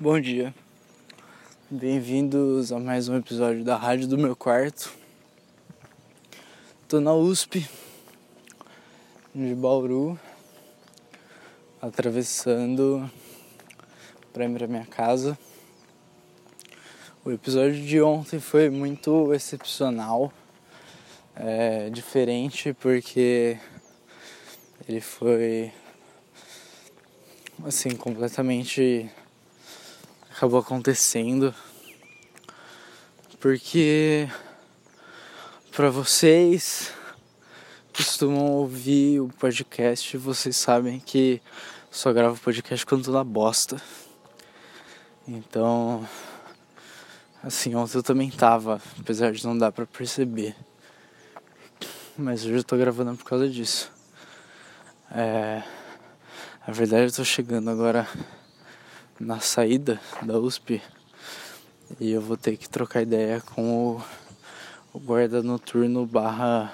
Bom dia, bem-vindos a mais um episódio da Rádio do Meu Quarto. Tô na USP, de Bauru, atravessando para ir pra minha casa. O episódio de ontem foi muito excepcional, é, diferente porque ele foi assim completamente acabou acontecendo porque para vocês costumam ouvir o podcast, vocês sabem que só gravo podcast quando tô na bosta. Então, assim, ontem eu também tava, apesar de não dar para perceber. Mas hoje eu tô gravando por causa disso. É, na verdade eu tô chegando agora na saída da USP e eu vou ter que trocar ideia com o, o guarda noturno barra.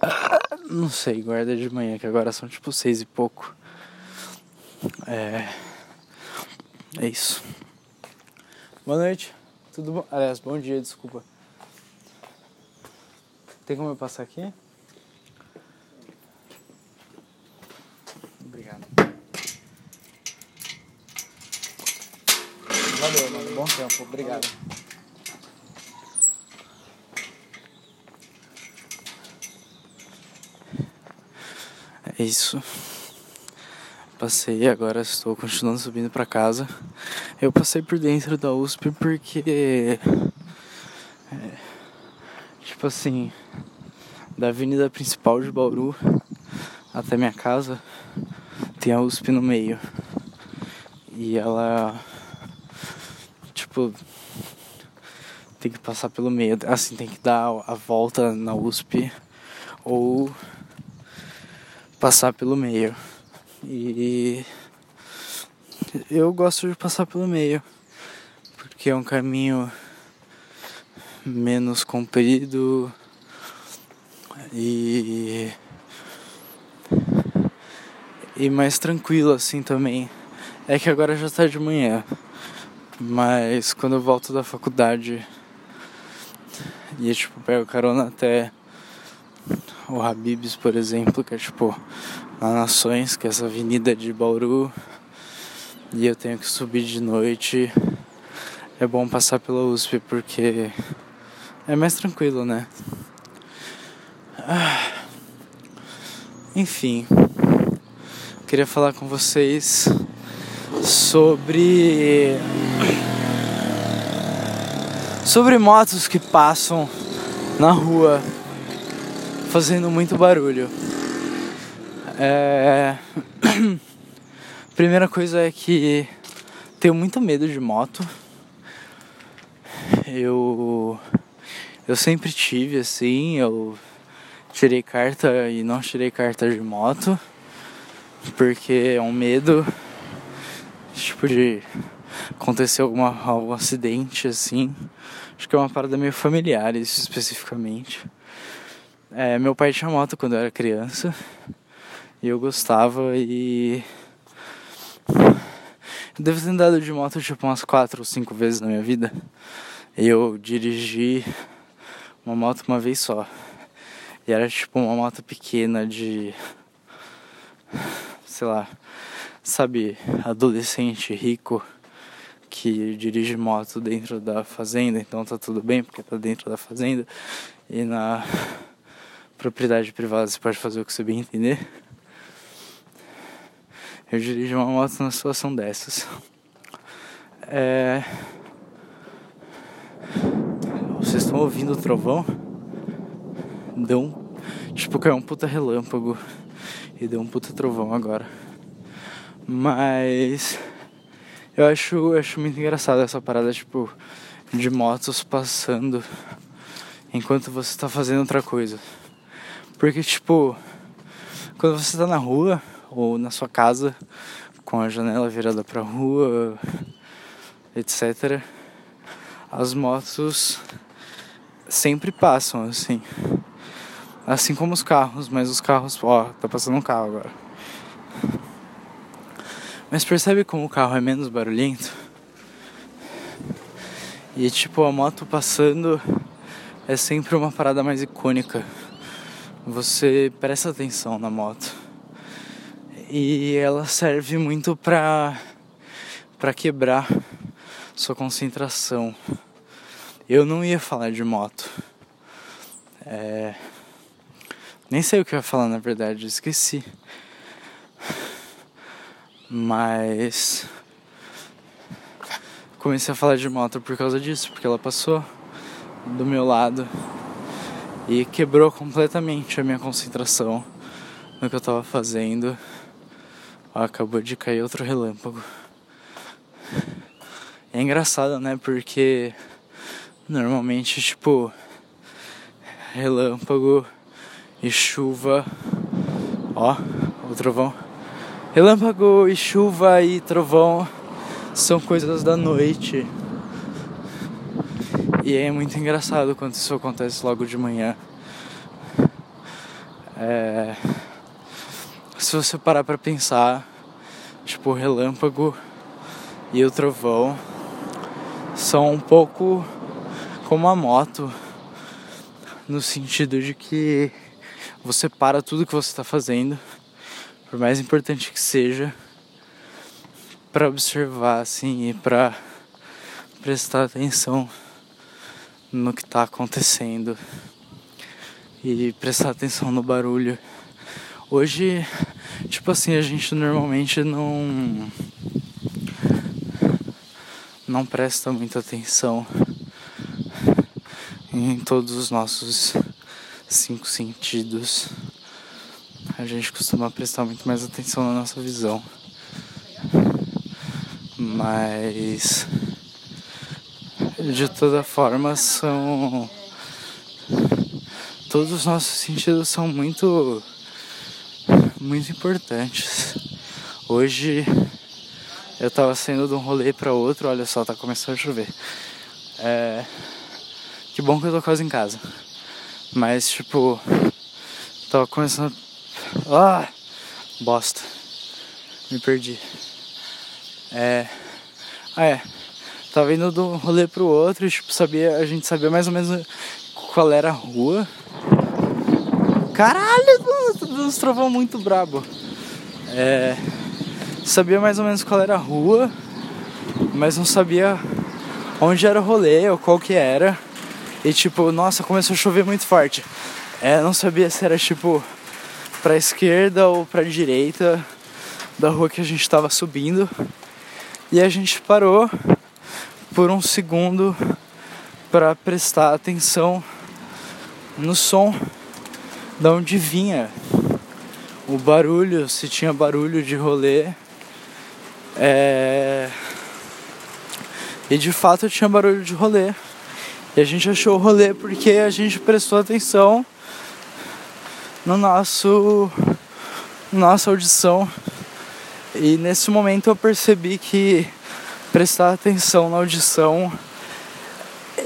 Não sei, guarda de manhã, que agora são tipo seis e pouco. É. É isso. Boa noite. Tudo bom? Aliás, bom dia, desculpa. Tem como eu passar aqui? Valeu, mano. Bom tempo. Obrigado. É isso. Passei, agora estou continuando subindo para casa. Eu passei por dentro da USP porque. É, tipo assim. Da avenida principal de Bauru até minha casa tem a USP no meio. E ela. Tipo. Tem que passar pelo meio. Assim, tem que dar a volta na USP ou passar pelo meio. E eu gosto de passar pelo meio, porque é um caminho menos comprido e e mais tranquilo assim também. É que agora já tá de manhã, mas quando eu volto da faculdade e tipo pego carona até o Habibs, por exemplo, que é tipo na Nações, que é essa avenida de Bauru, e eu tenho que subir de noite. É bom passar pela USP porque é mais tranquilo, né? Ah, enfim, queria falar com vocês sobre sobre motos que passam na rua fazendo muito barulho. É... Primeira coisa é que tenho muito medo de moto. Eu eu sempre tive assim, eu tirei carta e não tirei carta de moto porque é um medo tipo de acontecer alguma algum acidente assim. Acho que é uma parada meio familiar isso especificamente. É, meu pai tinha moto quando eu era criança e eu gostava e. Eu devo ter andado de moto tipo umas quatro ou cinco vezes na minha vida. Eu dirigi uma moto uma vez só. E era tipo uma moto pequena de. sei lá. Sabe, adolescente rico que dirige moto dentro da fazenda, então tá tudo bem porque tá dentro da fazenda. E na propriedade privada você pode fazer o que você bem entender. Eu dirijo uma moto numa situação dessas. É... Vocês estão ouvindo o trovão? Deu um. Tipo, caiu um puta relâmpago. E deu um puta trovão agora. Mas. Eu acho, acho muito engraçado essa parada, tipo, de motos passando enquanto você está fazendo outra coisa. Porque, tipo, quando você tá na rua ou na sua casa com a janela virada pra rua, etc., as motos sempre passam assim. Assim como os carros, mas os carros, ó, tá passando um carro agora. Mas percebe como o carro é menos barulhento? E tipo, a moto passando é sempre uma parada mais icônica. Você presta atenção na moto. E ela serve muito pra, pra quebrar sua concentração. Eu não ia falar de moto. É... Nem sei o que eu ia falar na verdade, esqueci. Mas comecei a falar de moto por causa disso, porque ela passou do meu lado e quebrou completamente a minha concentração no que eu tava fazendo. acabou de cair outro relâmpago. É engraçado, né? Porque normalmente, tipo, relâmpago e chuva. Ó, o trovão. Relâmpago e chuva e trovão são coisas da noite. E é muito engraçado quando isso acontece logo de manhã. É... Se você parar pra pensar, tipo, o relâmpago e o trovão são um pouco como a moto, no sentido de que você para tudo que você está fazendo, por mais importante que seja, para observar assim e para prestar atenção no que está acontecendo e prestar atenção no barulho. Hoje, tipo assim, a gente normalmente não não presta muita atenção em todos os nossos cinco sentidos. A gente costuma prestar muito mais atenção na nossa visão. Mas de toda forma são todos os nossos sentidos são muito muito importantes. Hoje eu tava saindo de um rolê para outro, olha só, tá começando a chover. É, que bom que eu tô quase em casa. Mas tipo, tava começando ah, bosta. Me perdi. É. Ah, é. Tava indo de um rolê pro outro, e, tipo, sabia, a gente sabia mais ou menos qual era a rua. Caralho, uns trovão muito brabo. É. Sabia mais ou menos qual era a rua, mas não sabia onde era o rolê ou qual que era. E tipo, nossa, começou a chover muito forte. É, não sabia se era tipo pra esquerda ou pra direita da rua que a gente estava subindo. E a gente parou por um segundo para prestar atenção no som da onde vinha o barulho, se tinha barulho de rolê. É... E de fato tinha barulho de rolê. E a gente achou o rolê porque a gente prestou atenção no nosso nossa audição e nesse momento eu percebi que prestar atenção na audição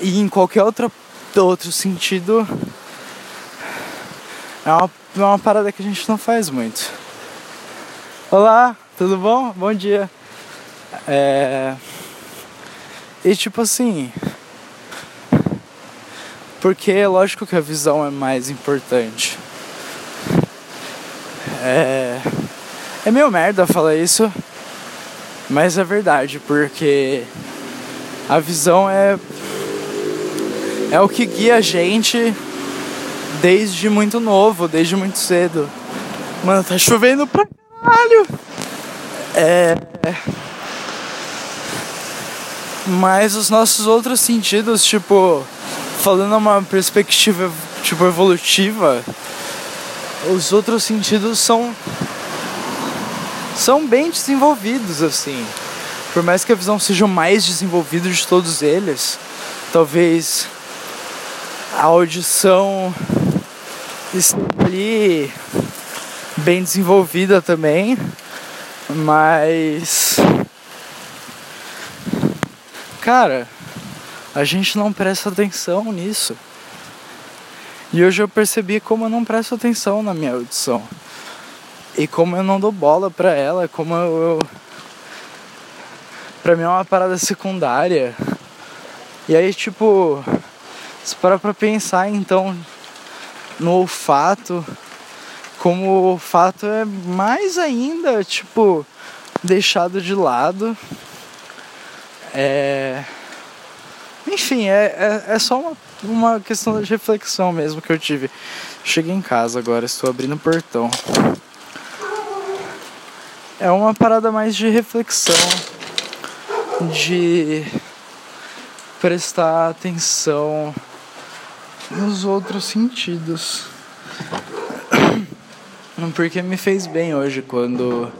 e em qualquer outra, outro sentido é uma, é uma parada que a gente não faz muito. Olá, tudo bom? Bom dia. É... E tipo assim. Porque é lógico que a visão é mais importante. É. É meio merda falar isso, mas é verdade, porque a visão é é o que guia a gente desde muito novo, desde muito cedo. Mano, tá chovendo pra caralho. É mas os nossos outros sentidos, tipo, falando uma perspectiva tipo evolutiva, os outros sentidos são são bem desenvolvidos assim. Por mais que a visão seja o mais desenvolvido de todos eles, talvez a audição esteja ali bem desenvolvida também, mas cara, a gente não presta atenção nisso. E hoje eu percebi como eu não presto atenção na minha audição. E como eu não dou bola pra ela, como eu. eu pra mim é uma parada secundária. E aí, tipo, se parar pra pensar, então, no olfato, como o olfato é mais ainda, tipo, deixado de lado. É... Enfim, é, é, é só uma, uma questão de reflexão mesmo que eu tive. Cheguei em casa agora, estou abrindo o portão. É uma parada mais de reflexão, de prestar atenção nos outros sentidos. Porque me fez bem hoje quando,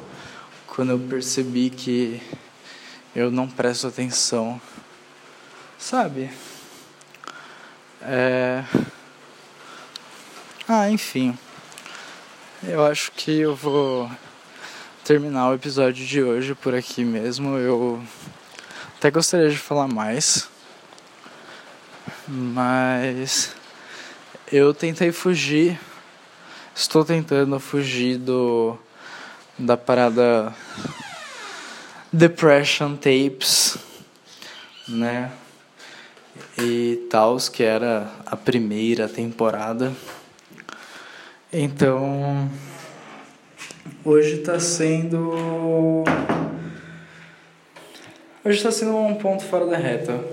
quando eu percebi que eu não presto atenção. Sabe? É... Ah, enfim. Eu acho que eu vou terminar o episódio de hoje por aqui mesmo. Eu até gostaria de falar mais. Mas eu tentei fugir. Estou tentando fugir do da parada Depression Tapes, né? E tals, que era a primeira temporada. Então, hoje está sendo Hoje está sendo um ponto fora da reta.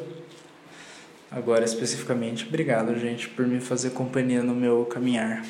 Agora, especificamente, obrigado, gente, por me fazer companhia no meu caminhar.